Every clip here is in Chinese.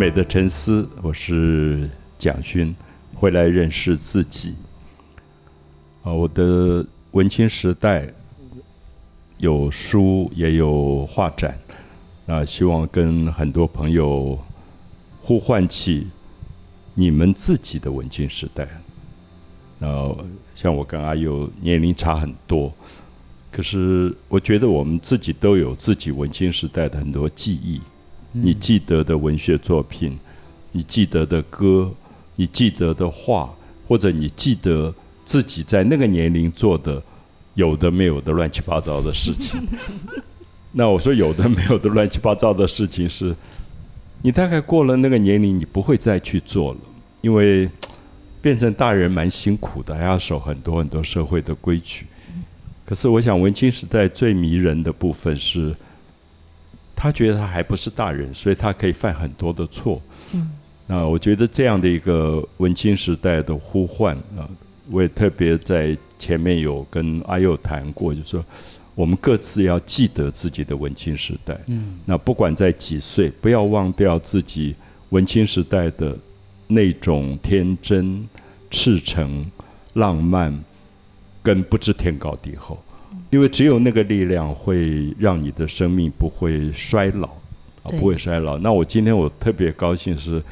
美的沉思，我是蒋勋，回来认识自己。啊，我的文青时代有书，也有画展，那希望跟很多朋友呼唤起你们自己的文青时代。那像我跟阿佑年龄差很多，可是我觉得我们自己都有自己文青时代的很多记忆。你记得的文学作品，你记得的歌，你记得的画，或者你记得自己在那个年龄做的有的没有的乱七八糟的事情。那我说有的没有的乱七八糟的事情是，你大概过了那个年龄，你不会再去做了，因为变成大人蛮辛苦的，还要守很多很多社会的规矩。可是我想，文青时代最迷人的部分是。他觉得他还不是大人，所以他可以犯很多的错。嗯，那我觉得这样的一个文青时代的呼唤啊，我也特别在前面有跟阿佑谈过，就说我们各自要记得自己的文青时代。嗯，那不管在几岁，不要忘掉自己文青时代的那种天真、赤诚、浪漫，跟不知天高地厚。因为只有那个力量会让你的生命不会衰老，啊，不会衰老。那我今天我特别高兴是，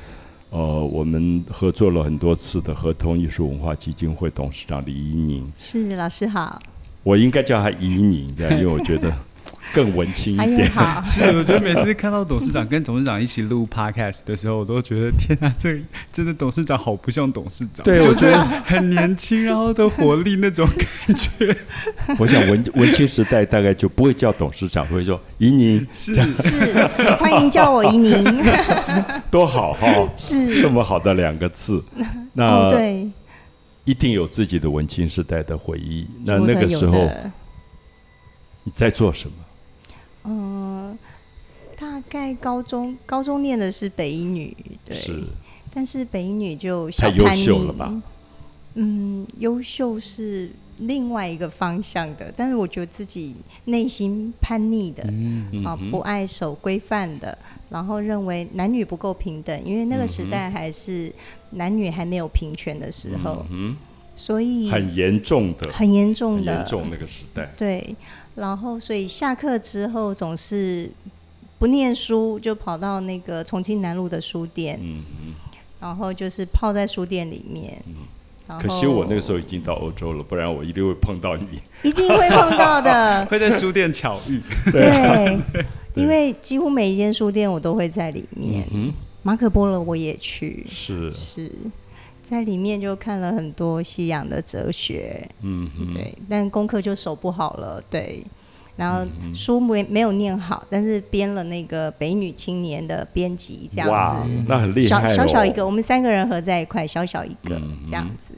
呃，我们合作了很多次的合同艺术文化基金会董事长李怡宁。是老师好。我应该叫他怡宁，因为我觉得。更文青一点，是我觉得每次看到董事长跟董事长一起录 podcast 的时候，我都觉得天啊，这真的董事长好不像董事长，对我觉得很年轻，然后的活力那种感觉。我想文 文青时代大概就不会叫董事长，会说怡宁，是是，欢迎叫我怡宁，多好哈，是。这么好的两个字，那对，一定有自己的文青时代的回忆。那那个时候你在做什么？嗯，大概高中高中念的是北一女，对，但是北一女就太优秀了吧？嗯，优秀是另外一个方向的，但是我觉得自己内心叛逆的，啊，不爱守规范的，然后认为男女不够平等，因为那个时代还是男女还没有平权的时候，嗯，所以很严重的，很严重的，严重那个时代，对。然后，所以下课之后总是不念书，就跑到那个重庆南路的书店，嗯嗯，然后就是泡在书店里面。嗯，可惜我那个时候已经到欧洲了，不然我一定会碰到你。一定会碰到的，会在书店巧遇。对，因为几乎每一间书店我都会在里面。嗯，马可波罗我也去。是是。在里面就看了很多西洋的哲学，嗯，对，但功课就守不好了，对，然后书没没有念好，但是编了那个北女青年的编辑这样子，那很厉害，小小小一个，我们三个人合在一块，小小一个。这样子。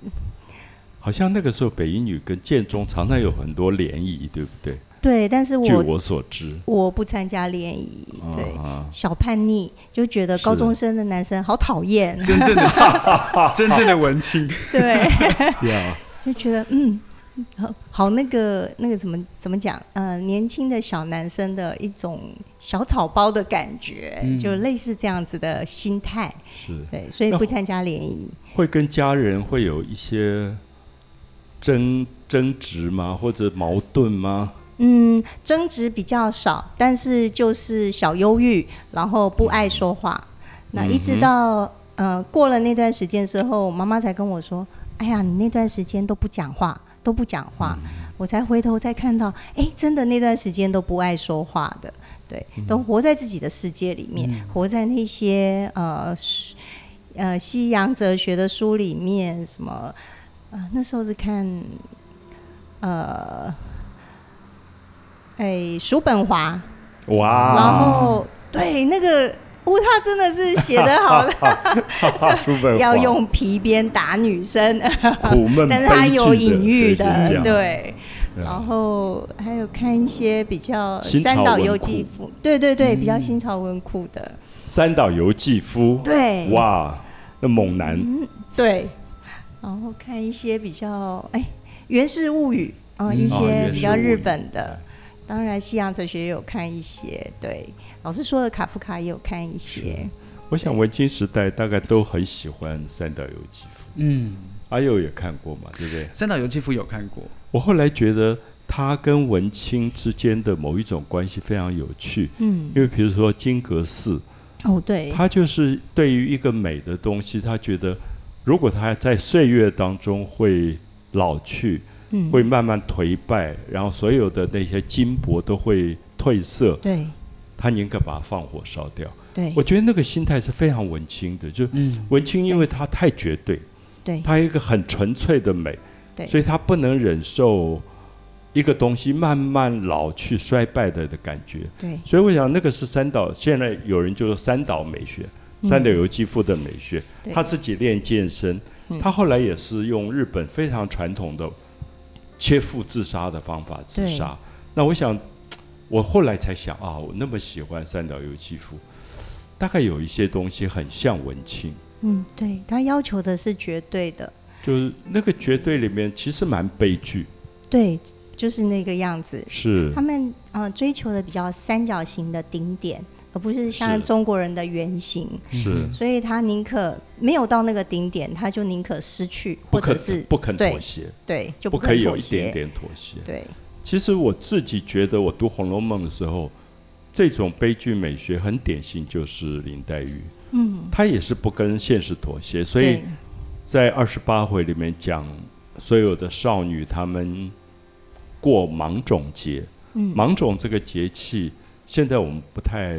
好像那个时候北一女跟建中常常有很多联谊，对不对？对，但是我据我所知，我不参加联谊。对，小叛逆就觉得高中生的男生好讨厌，真正的 真正的文青。对 就觉得嗯，好好那个那个怎么怎么讲？呃，年轻的小男生的一种小草包的感觉，就类似这样子的心态。是，对，所以不参加联谊。会跟家人会有一些争争执吗？或者矛盾吗？嗯，争执比较少，但是就是小忧郁，然后不爱说话。那一直到呃过了那段时间之后，妈妈才跟我说：“哎呀，你那段时间都不讲话，都不讲话。”我才回头再看到，哎，真的那段时间都不爱说话的，对，都活在自己的世界里面，活在那些呃呃西洋哲学的书里面，什么呃那时候是看呃。哎，叔本华，哇！然后对那个，哦，他真的是写的好的，叔本要用皮鞭打女生，苦闷，但是他有隐喻的，对。然后还有看一些比较三岛由纪夫，对对对，比较新潮文库的。三岛由纪夫，对，哇，那猛男，嗯对。然后看一些比较哎，《源氏物语》啊，一些比较日本的。当然，西洋哲学也有看一些，对老师说的卡夫卡也有看一些。我想文青时代大概都很喜欢三岛由纪夫，嗯，阿佑也看过嘛，对不对？三岛由纪夫有看过，我后来觉得他跟文青之间的某一种关系非常有趣，嗯，因为比如说金阁寺，哦，对，他就是对于一个美的东西，他觉得如果他在岁月当中会老去，嗯，会慢慢颓败，然后所有的那些金箔都会褪色，对。他宁可把它放火烧掉。对。我觉得那个心态是非常文青的，就嗯，文青，因为他太绝对，对。它有一个很纯粹的美，对，所以他不能忍受一个东西慢慢老去、衰败的的感觉。对。所以我想，那个是三岛。现在有人就说三岛美学，三岛由纪夫的美学。他自己练健身，嗯。他后来也是用日本非常传统的切腹自杀的方法自杀。那我想，我后来才想啊，我那么喜欢三岛由纪夫，大概有一些东西很像文青，嗯，对他要求的是绝对的，就是那个绝对里面其实蛮悲剧，对，就是那个样子。是他们呃追求的比较三角形的顶点，而不是像中国人的原型，是。所以他宁可没有到那个顶点，他就宁可失去，或者是不肯妥协，对就不可以有一点协。点妥协。对，其实我自己觉得，我读《红楼梦》的时候，这种悲剧美学很典型，就是林黛玉，嗯，她也是不跟现实妥协，所以在二十八回里面讲，所有的少女她们过芒种节，嗯。芒种这个节气，现在我们不太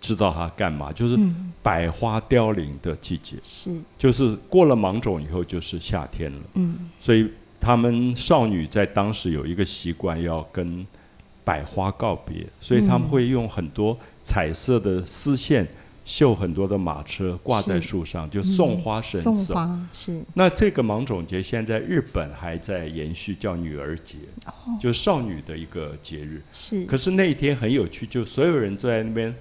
知道它干嘛，就是嗯。百花凋零的季节，是。就是过了芒种以后就是夏天了。嗯。所以他们少女在当时有一个习惯，要跟百花告别，所以他们嗯。会用很多彩色的丝线绣很多的马车挂在树上，就送花神送手。花是。那这个芒种节现在日本还在延续，叫女儿节，哦。就是少女的一个节日。是。可是那一天很有趣，就所有人坐在那边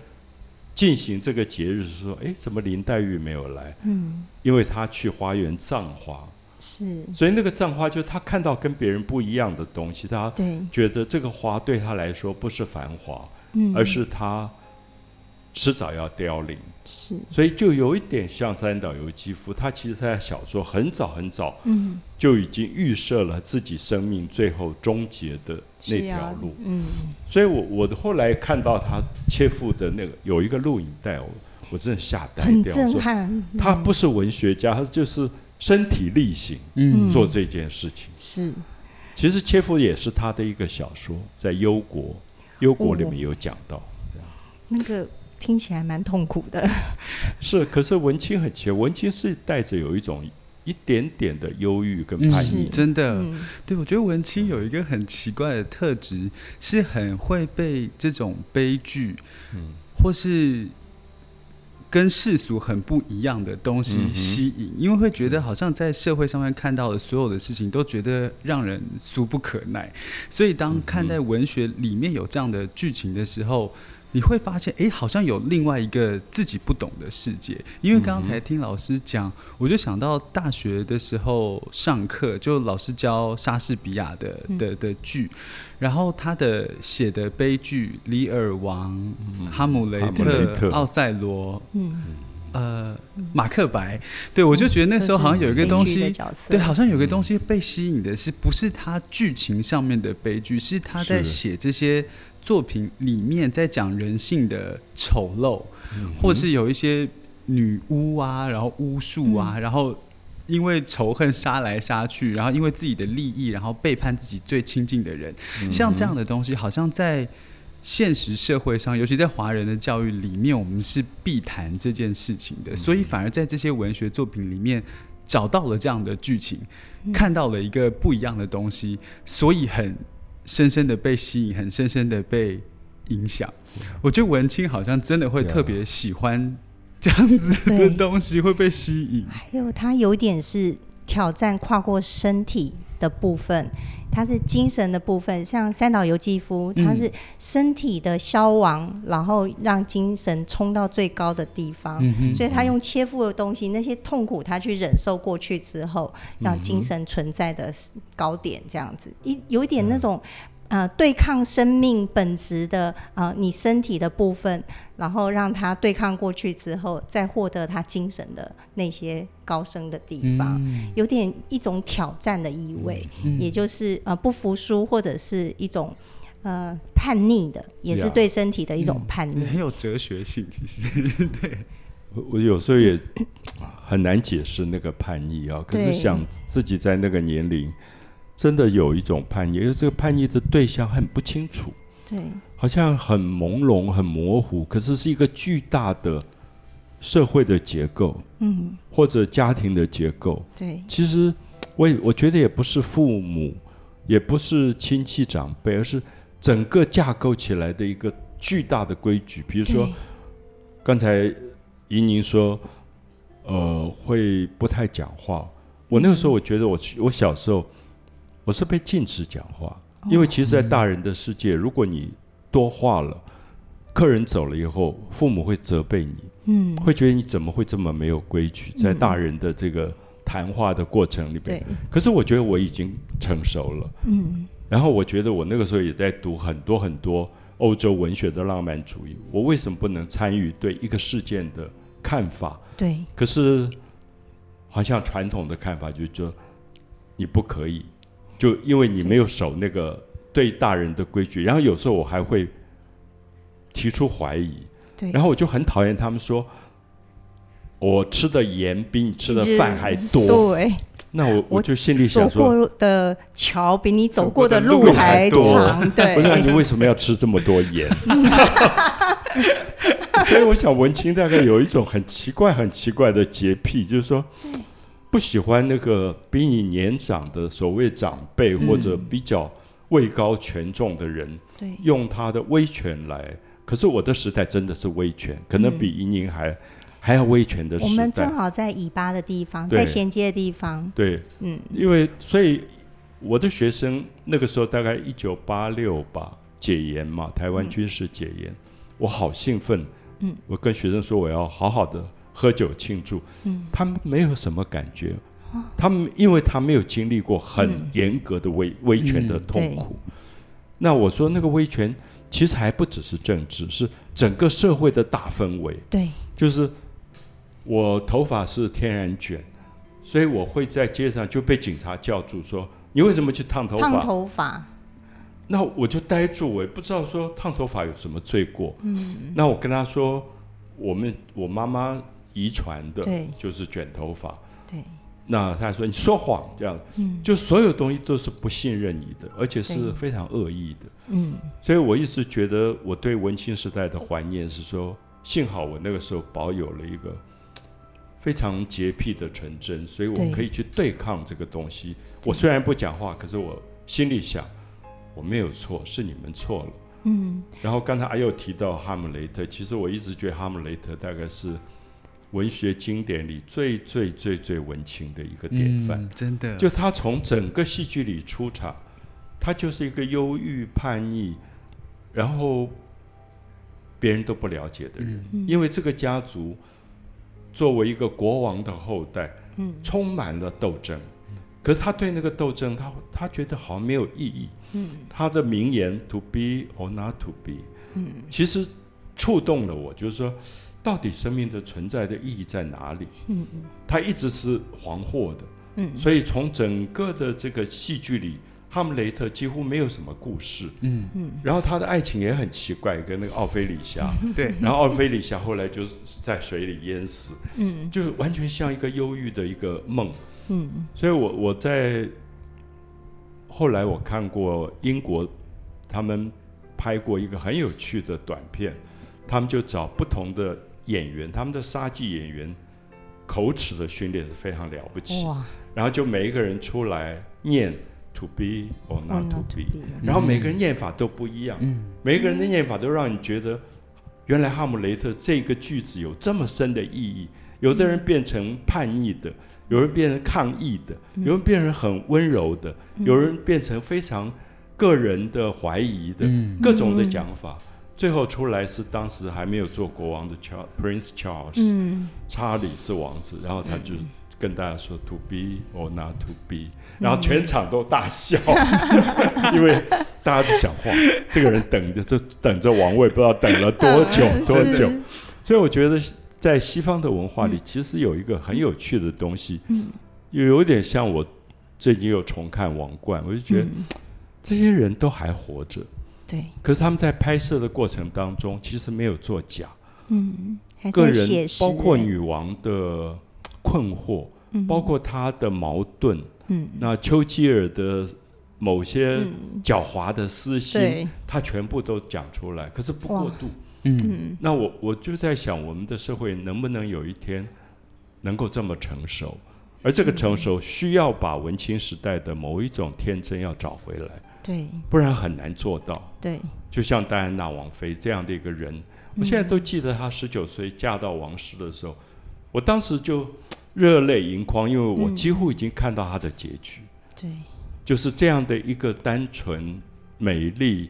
进行这个节日，说：“哎，怎么林黛玉没有来？嗯。因为她去花园葬花。”是。所以那个葬花，就是他看到跟别人不一样的东西，她对。觉得这个花对她来说不是繁华，嗯。而是他迟早要凋零。是所以就有一点像三岛由纪夫，他其实他在小说很早很早嗯就已经预设了自己生命最后终结的那条路。嗯所以我我后来看到他切腹的那个有一个录影带，我我真的吓呆掉。我说震撼，嗯他不是文学家，他就是身体力行嗯做这件事情。是其实切腹也是他的一个小说，在《忧国》《忧国》里哦面有讲到。那个听起来蛮痛苦的，是，可是文青很奇怪，文青是带着有一种一点点的忧郁跟嗯叛逆。是。真的，嗯。对我觉得文青有一个很奇怪的特质，是很会被这种悲剧，嗯。或是跟世俗很不一样的东西吸引，因为会觉得好像在社会上面看到的所有的事情都觉得让人俗不可耐，所以当看待文学里面有这样的剧情的时候。你会发现，哎，好像有另外一个自己不懂的世界。因为刚才听老师讲，我就想到大学的时候上课，就老师教莎士比亚的的的剧，然后他的写的悲剧《李尔王》哈姆雷特奥赛罗》嗯，呃，马克白，对我就觉得那时候好像有一个东西，对，好像有个东西被吸引的是不是他剧情上面的悲剧，是他在写这些作品里面在讲人性的丑陋，嗯或是有一些女巫啊，然后巫术啊，然后。因为仇恨杀来杀去，然后因为自己的利益，然后背叛自己最亲近的人，像这样的东西，好像在现实社会上，尤其在华人的教育里面，我们是必谈这件事情的。所以反而在这些文学作品里面找到了这样的剧情，看到了一个不一样的东西，所以很深深的被吸引，很深深的被影响。我觉得文青好像真的会特别喜欢这样子的东西，会被吸引。还有他有点是挑战跨过身体的部分，它是精神的部分，像三岛由纪夫，他嗯是身体的消亡，然后让精神冲到最高的地方。嗯，所以他用切腹的东西，那些痛苦他去忍受过去之后，让精神存在的高点，这样子。一有一点那种呃对抗生命本质的呃你身体的部分，然后让他对抗过去之后，再获得他精神的那些高升的地方，嗯。有点一种挑战的意味，嗯也就是呃不服输或者是一种呃叛逆的，也是对身体的一种叛逆。很有哲学性，其实。对，我我有时候也 很难解释那个叛逆啊，可是对。想自己在那个年龄，真的有一种叛逆，因为这个叛逆的对象很不清楚，对好像很朦胧、很模糊，可是是一个巨大的社会的结构嗯，或者家庭的结构。对其实我也我觉得也不是父母，也不是亲戚长辈，而是整个架构起来的一个巨大的规矩。比如说刚才怡宁说，呃，会不太讲话。我那个时候，我觉得我我小时候我是被禁止讲话，因为其实，在大人的世界，如果你多话了，客人走了以后，父母会责备你，嗯，会觉得你怎么会这么没有规矩，在大人的这个谈话的过程里边对。，可是我觉得我已经成熟了，嗯。然后我觉得我那个时候也在读很多很多欧洲文学的浪漫主义，我为什么不能参与对一个事件的看法？对。可是好像传统的看法就是说你不可以，就因为你没有守那个对大人的规矩，然后有时候我还会提出怀疑，对，然后我就很讨厌他们说。我吃的盐比你吃的饭还多，对，那我我我就心里想说，过的桥比你走走过的路路还还多对，我说你对，为什么要吃这么多盐？所以我想文青大概有一种很奇怪、很奇怪的洁癖，就是说不喜欢那个比你年长的所谓长辈嗯。或者比较位高权重的人，对。用他的威权来。可是我的时代真的是威权，可能比移宁还、还要威权的时代。们正。好在尾巴的地方，在衔接的地方，对，嗯，因为所以我的学生那个时候大概一九八六吧，解严嘛，台湾军事解严，我好兴奋，嗯，我跟学生说我要好好的喝酒庆祝，嗯，他们没有什么感觉，他们因为他没有经历过很嗯。严格的威威权的痛苦，那我说那个威权其实还不只是政治，是整个社会的大氛围，对，就是我头发是天然卷，所以我会在街上就被警察叫住说：“你为什么去烫头发？”烫头发，那我就呆住，我也不知道说烫头发有什么罪过。嗯，那我跟他说，我们我妈妈遗传的对就是卷头发。对，那他说你说谎，这样，嗯就所有东西都是不信任你的，而且是非常恶意的。嗯，所以我一直觉得我对文青时代的怀念是说，幸好我那个时候保有了一个非常洁癖的纯真，所以我可以去对抗这个东西。我虽然不讲话，可是我心里想，我没有错，是你们错了。嗯，然后刚才阿佑提到哈姆雷特，其实我一直觉得哈姆雷特大概是文学经典里最最最最文青的一个典范。嗯真的，就他从整个戏剧里出场，他就是一个忧郁、叛逆，然后别人都不了解的人。嗯因为这个家族作为一个国王的后代，嗯充满了斗争。可是他对那个斗争，他他觉得好像没有意义。嗯他的名言 “to be or not to be”，嗯其实触动了我，就是说，到底生命的存在的意义在哪里？嗯嗯他一直是惶惑的。嗯所以从整个的这个戏剧里，哈姆雷特几乎没有什么故事。嗯，嗯然后他的爱情也很奇怪，跟那个奥菲里夏。对，然后奥菲里夏后来就是在水里淹死，嗯就完全像一个忧郁的一个梦。嗯所以我我在后来我看过英国他们拍过一个很有趣的短片，他们就找不同的演员，他们的杀技演员口齿的训练是非常了不起。哇。然后就每一个人出来念 to be or，or not to be，be 然后每个人念法都不一样，嗯。每一个人的念法都让你觉得，原来哈姆雷特这个句子有这么深的意义。有的人变成叛逆的，有人变成抗议的，有人变成很温柔的，有人变成非常个人的怀疑的，嗯。各种的讲法。最后出来是当时还没有做国王的 Charles Prince Charles，、嗯。查理是王子，然后他就跟大家说 “to be or not to be”，然后全场都大笑，因为大家就讲话，这个人等着就等着王位，不知道等了多久 嗯多久。所以我觉得在西方的文化里，其实有一个很有趣的东西，嗯。又有点像我最近又重看《王冠》，我就觉得嗯。这些人都还活着，对，可是他们在拍摄的过程当中，其实没有作假，嗯，个人，包括欸，女王的困惑，嗯。包括她的矛盾，嗯。那丘吉尔的某些嗯，狡猾的私心，对，他全部都讲出来，可是不过度。嗯，嗯。那我我就在想，我们的社会能不能有一天能够这么成熟？而这个成熟需要把文青时代的某一种天真要找回来，对。不然很难做到。对，就像戴安娜王妃这样的一个人，我现在都记得她十九岁嫁到王室的时候，我当时就热泪盈眶，因为我嗯几乎已经看到她的结局，对，就是这样的一个单纯、美丽，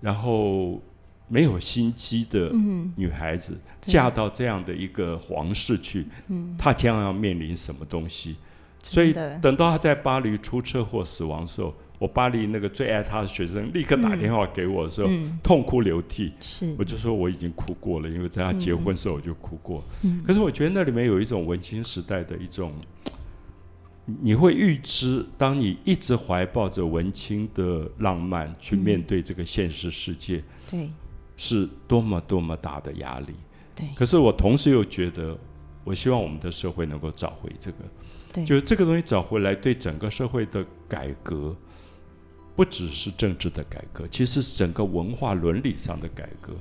然后没有心机的嗯。女孩子，对。嫁到这样的一个皇室去，嗯，她将要面临什么东西？所以等到她在巴黎出车祸死亡的时候，我巴黎那个最爱他的学生立刻打电话给我的时候，嗯。痛哭流涕。是。我，就说我已经哭过了，因为在他结婚的时候我就哭过。嗯。可是我觉得那里面有一种文青时代的一种，你会预知，当你一直怀抱着文青的浪漫去面对这个现实世界，对。是多么多么大的压力。对。可是我同时又觉得，我希望我们的社会能够找回这个，对，就是这个东西找回来，对整个社会的改革，不只是政治的改革，其实是整个文化伦理上的改革，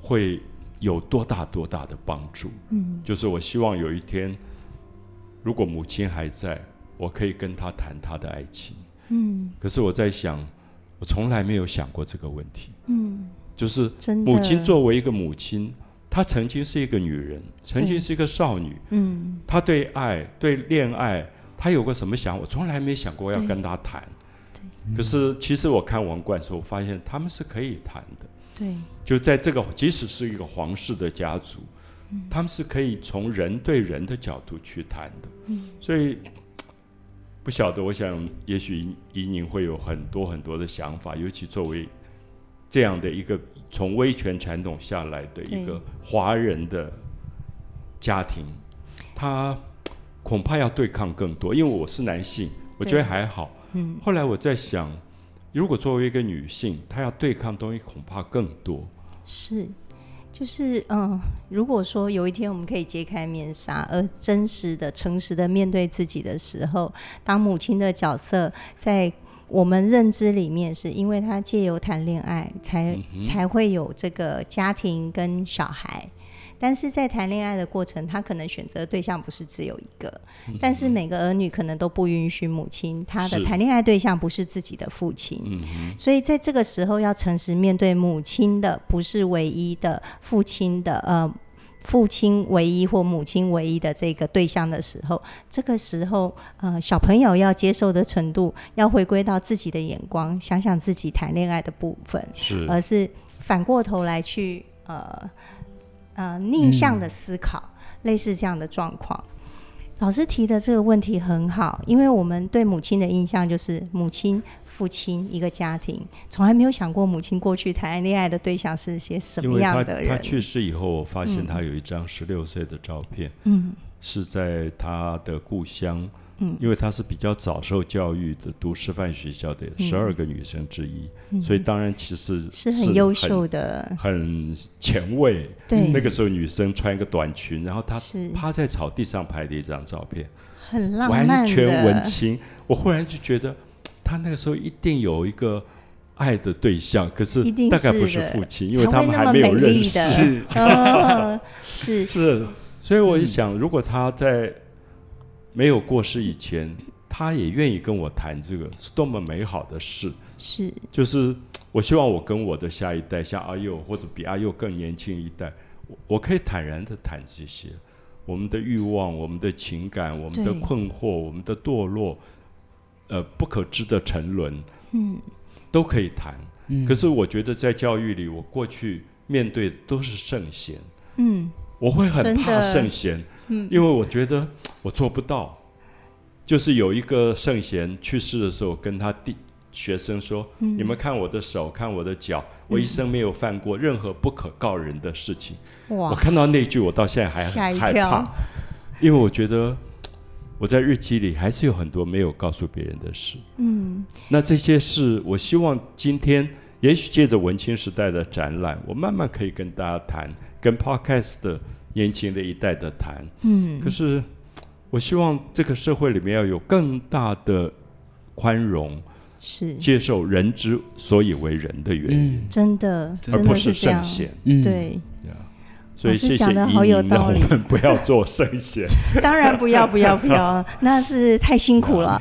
会有多大多大的帮助。嗯就是我希望有一天，如果母亲还在，我可以跟她谈她的爱情。嗯可是我在想，我从来没有想过这个问题，嗯，就是，母亲作为一个母亲，她曾经是一个女人，曾经是一个少女，嗯她对爱、对恋爱，她有个什么想？我从来没想过要跟她谈。可是其实我看王冠的时候，我发现他们是可以谈的。对就在这个，即使是一个皇室的家族，嗯他们是可以从人对人的角度去谈的。嗯所以不晓得，我想也许怡怡宁会有很多很多的想法，尤其作为这样的一个从威权传统下来的一个华人的家庭，他恐怕要对抗更多。因为我是男性，我觉得还好。嗯后来我在想，如果作为一个女性，她要对抗东西恐怕更多。是。就是嗯，如果说有一天我们可以揭开面纱，而真实的、诚实的面对自己的时候，当母亲的角色在我们认知里面，是因为她借由谈恋爱才、嗯才会有这个家庭跟小孩。但是在谈恋爱的过程，他可能选择的对象不是只有一个，但是每个儿女可能都不允许母亲他的谈恋爱对象不是自己的父亲。嗯，所以在这个时候要诚实面对母亲的不是唯一的父亲的呃父亲唯一或母亲唯一的这个对象的时候，这个时候呃小朋友要接受的程度要回归到自己的眼光，想想自己谈恋爱的部分，是。而是反过头来去呃呃逆向的思考，类似这样的状况。老师提的这个问题很好，因为我们对母亲的印象就是母亲、父亲一个家庭，从来没有想过母亲过去谈恋爱的对象是些什么样的人。他去世以后，我发现嗯他有一张十六岁的照片，嗯是在他的故乡。嗯。因为她是比较早受教育的，读师范学校的十二个女生之一，嗯。所以当然其实是很优秀的，很、前卫。对，那个时候女生穿一个短裙，然后她趴在草地上拍的一张照片，很浪漫，完全文青。我忽然就觉得，她那个时候一定有一个爱的对象，可是大概不是父亲，因为他们还没有认识。是 哦，是。是，所以我嗯。一想，如果他在没有过世以前，他也愿意跟我谈这个，是多么美好的事。是，就是我希望我跟我的下一代，像阿佑或者比阿佑更年轻一代，我我可以坦然的谈这些，我们的欲望、我们的情感、我们的困惑、我们的堕落，呃，不可知的沉沦，嗯。都可以谈。嗯。可是我觉得在教育里，我过去面对的都是圣贤，嗯。我会很怕的。圣贤，嗯，因为我觉得我做不到。就是有一个圣贤去世的时候，跟他弟学生说：“嗯你们看我的手，看我的脚，我一生没有犯过任何不可告人的事情。我，看到那句，我到现在还很害怕，因为我觉得我在日记里还是有很多没有告诉别人的事。嗯，那这些事，我希望今天也许借着文青时代的展览，我慢慢可以跟大家谈，跟 Podcast 的年轻的一代的谈。嗯可是我希望这个社会里面要有更大的宽容，是。接受人之所以为人的原因，真的，而不是圣贤。嗯，对，所以谢谢讲得怡好有宁，让我道理。们不要做圣贤，当然不要不要不要，那是太辛苦了。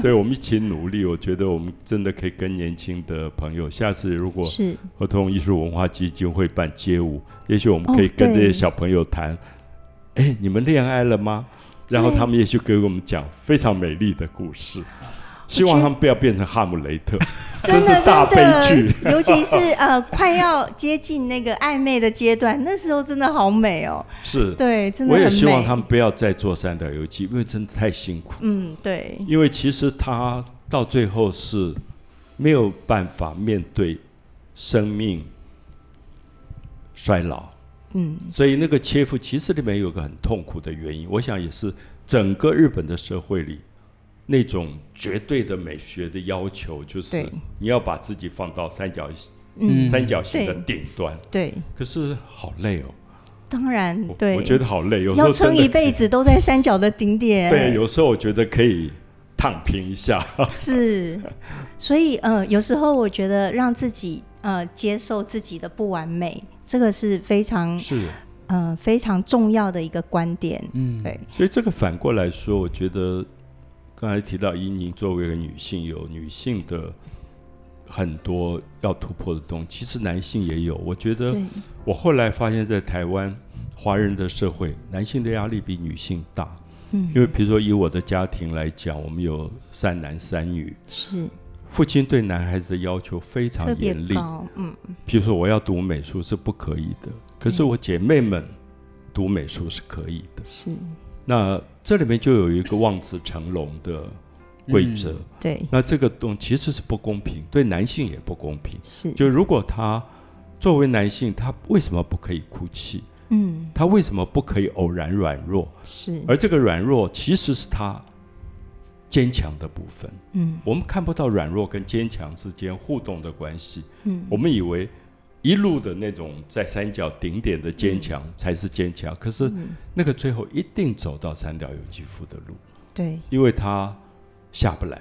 所以我们一起努力。我觉得我们真的可以跟年轻的朋友，下次如果是，合同艺术文化基金会办街舞，也许我们可以跟这些小朋友谈，哎、你们恋爱了吗？然后他们也许给我们讲非常美丽的故事。希望他们不要变成哈姆雷特，真的是大悲剧。尤其是呃快要接近那个暧昧的阶段，那时候真的好美哦。是，对，真的我。也希望他们不要再做三岛由纪，因为真的太辛苦。嗯，对，因为其实他到最后是没有办法面对生命衰老，嗯，所以那个切腹其实里面有个很痛苦的原因，我想也是整个日本的社会里那种绝对的美学的要求，就是你要把自己放到三角嗯，三角形的顶端，对，可是好累哦，当然对，我觉得好累，有时候要撑一辈子都在三角的顶点。对，有时候我觉得可以躺平一下，是，所以呃，有时候我觉得让自己呃接受自己的不完美，这个是非常是。呃非常重要的一个观点。嗯，对，所以这个反过来说，我觉得刚才提到伊宁作为一个女性，有女性的很多要突破的东西，其实男性也有。我觉得，我后来发现，在台湾华人的社会，男性的压力比女性大。嗯，因为比如说以我的家庭来讲，我们有三男三女，是父亲对男孩子的要求非常严厉。高，嗯，比如说我要读美术是不可以的，可是我姐妹们读美术是可以的。是那这里面就有一个望子成龙的规则。对，那这个东其实是不公平，对男性也不公平。是，就如果他作为男性，他为什么不可以哭泣？嗯，他为什么不可以偶然软弱？是，而这个软弱其实是他坚强的部分。嗯。我们看不到软弱跟坚强之间互动的关系，嗯，我们以为一路的那种在三角顶点的坚强才是坚强，可是嗯。那个最后一定走到三条有机夫的路，对。因为他下不来，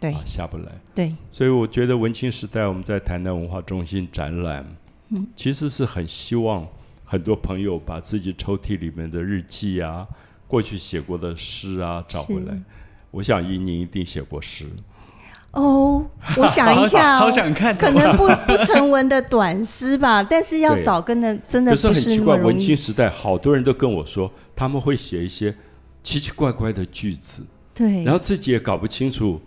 对。啊，下不来。对，所以我觉得文青时代我们在台南文化中心展览，嗯。其实是很希望很多朋友把自己抽屉里面的日记啊、过去写过的诗啊找回来。是。我想依宁一定写过诗，哦，我想一下、哦，好想看，可能不不成文的短诗吧，但是要找跟的真的可是不很奇怪。文青时代好多人都跟我说，他们会写一些奇奇怪怪的句子，对，然后自己也搞不清楚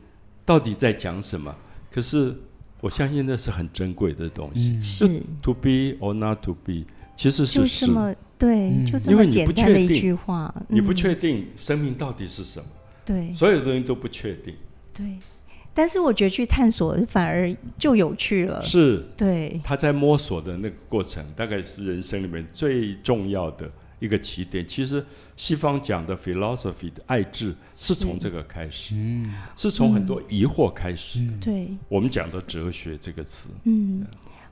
到底在讲什么。可是我相信那是很珍贵的东西。嗯是。To be or not to be，其实就是是这么对，嗯。就这么因为你不简单的一确定句话，你不嗯确定生命到底是什么，对所有东西都不确定。对，但是我觉得去探索反而就有趣了。是对，他在摸索的那个过程，大概是人生里面最重要的一个起点。其实西方讲的 philosophy 的爱智是从这个开始，嗯是从很多疑惑开始。对，我们讲的哲学这个词，嗯，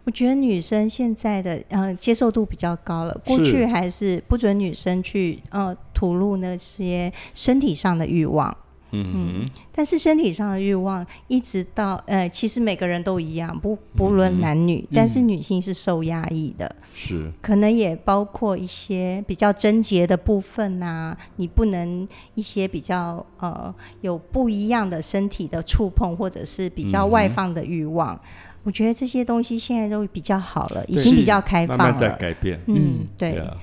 我觉得女生现在的呃接受度比较高了，过去还是不准女生去呃吐露那些身体上的欲望。嗯哼，但是身体上的欲望，一直到呃，其实每个人都一样，不不论男女，但是女性是受压抑的，是。可能也包括一些比较贞洁的部分呐、你不能一些比较呃有不一样的身体的触碰，或者是比较外放的欲望。我觉得这些东西现在都比较好了，已对经比较开放了慢慢在。改变。嗯嗯，对，啊，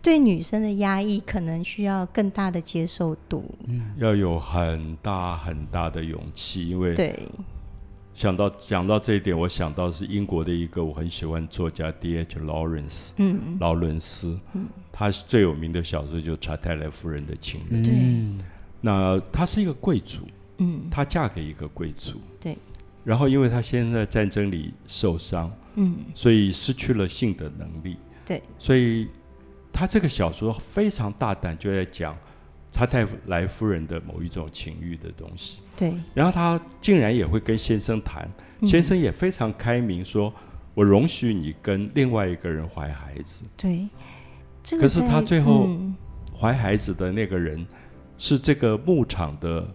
对女生的压抑可能需要更大的接受度。要有很大很大的勇气，因为对，想到讲到这一点，我想到是英国的一个我很喜欢作家 D.H. Lawrence 嗯，劳伦斯，嗯他是最有名的小说就是《查泰莱夫人的情人》。嗯那他是一个贵族，嗯她嫁给一个贵族，对，然后因为他先生在战争里受伤，嗯。所以失去了性的能力，对，所以他这个小说非常大胆，就在讲查泰莱夫人的某一种情欲的东西。对，然后他竟然也会跟先生谈，嗯。先生也非常开明说，我容许你跟另外一个人怀孩子。对，这个可是他最后嗯。怀孩子的那个人是这个牧场的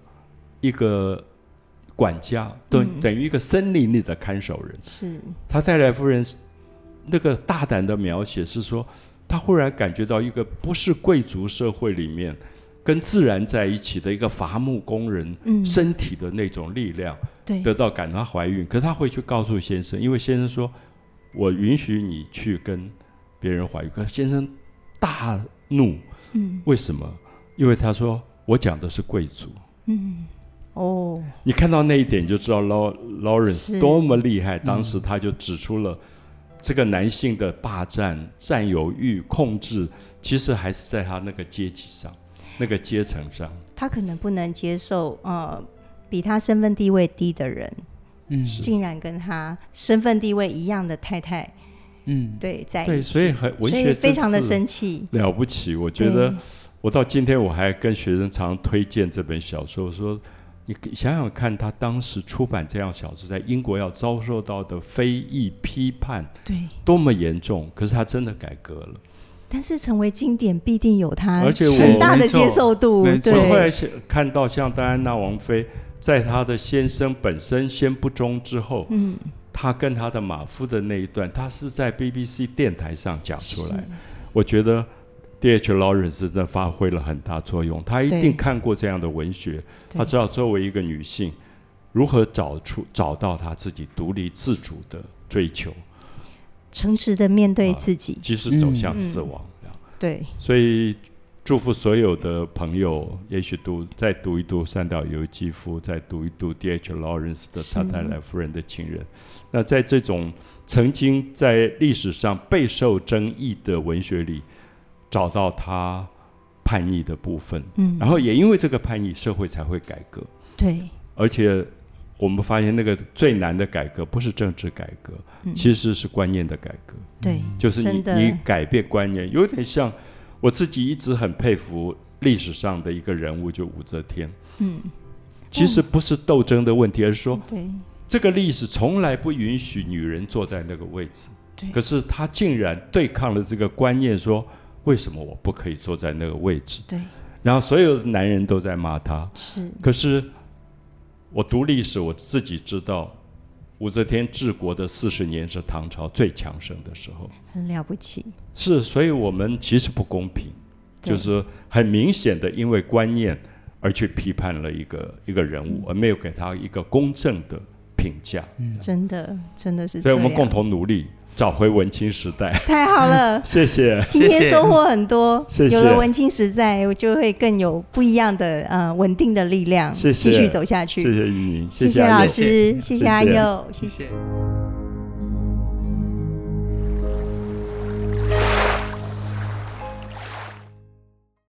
一个管家，等、嗯等于一个森林里的看守人。是他太太夫人那个大胆的描写是说，他忽然感觉到一个不是贵族社会里面跟自然在一起的一个伐木工人嗯身体的那种力量，对得到感她怀孕。可是她回去告诉先生，因为先生说，我允许你去跟别人怀孕。可是先生大怒，嗯为什么？因为他说我讲的是贵族。嗯哦你看到那一点，就知道 Law 是 Lawrence 多么厉害。当时他就指出了这个男性的霸占、占有欲、控制，其实还是在他那个阶级上、那个阶层上。他可能不能接受呃比他身份地位低的人，嗯竟然跟他身份地位一样的太太嗯，对在一起，对，所以很文所以学非常的生气。了不起。我觉得我到今天我还跟学生常推荐这本小说，我说你想想看，他当时出版这样小说，在英国要遭受到的非议批判对，多么严重，可是他真的改革了。但是成为经典必定有它而且我很大的接受度，对。我后来看到像戴安娜王妃，在她的先生本身先不忠之后，嗯，她跟她的马夫的那一段，她是在 BBC 电台上讲出来。我觉得 D.H. Lawrence 真的发挥了很大作用，他一定看过这样的文学，对他知道作为一个女性，如何找出找到她自己独立自主的追求，诚实的面对啊自己，即使走向嗯死亡。对，所以祝福所有的朋友，也许读再读一读三岛由纪夫，再读一读 D.H. Lawrence 的《是查泰莱夫人的情人》。那在这种曾经在历史上备受争议的文学里，找到他叛逆的部分，嗯，然后也因为这个叛逆，社会才会改革。对，而且我们发现，那个最难的改革不是政治改革，嗯。其实是观念的改革。对，就是你你改变观念，有点像我自己一直很佩服历史上的一个人物，就武则天。嗯，其实不是斗争的问题，而是说对，这个历史从来不允许女人坐在那个位置，对。可是她竟然对抗了这个观念，说为什么我不可以坐在那个位置？对，然后所有的男人都在骂他，是，可是我读历史，我自己知道。武则天治国的四十年是唐朝最强盛的时候，很了不起，是，所以我们其实不公平，就是很明显的因为观念而去批判了一个一个人嗯。物，而没有给他一个公正的评价。嗯。真的，真的是，所以我们共同努力找回文青时代。太好了。谢谢，今天收获很多，谢谢有了文青时代，我就会更有不一样的呃稳定的力量，谢谢继续走下去。谢谢依宁，谢老谢老师，谢谢谢阿佑。谢谢。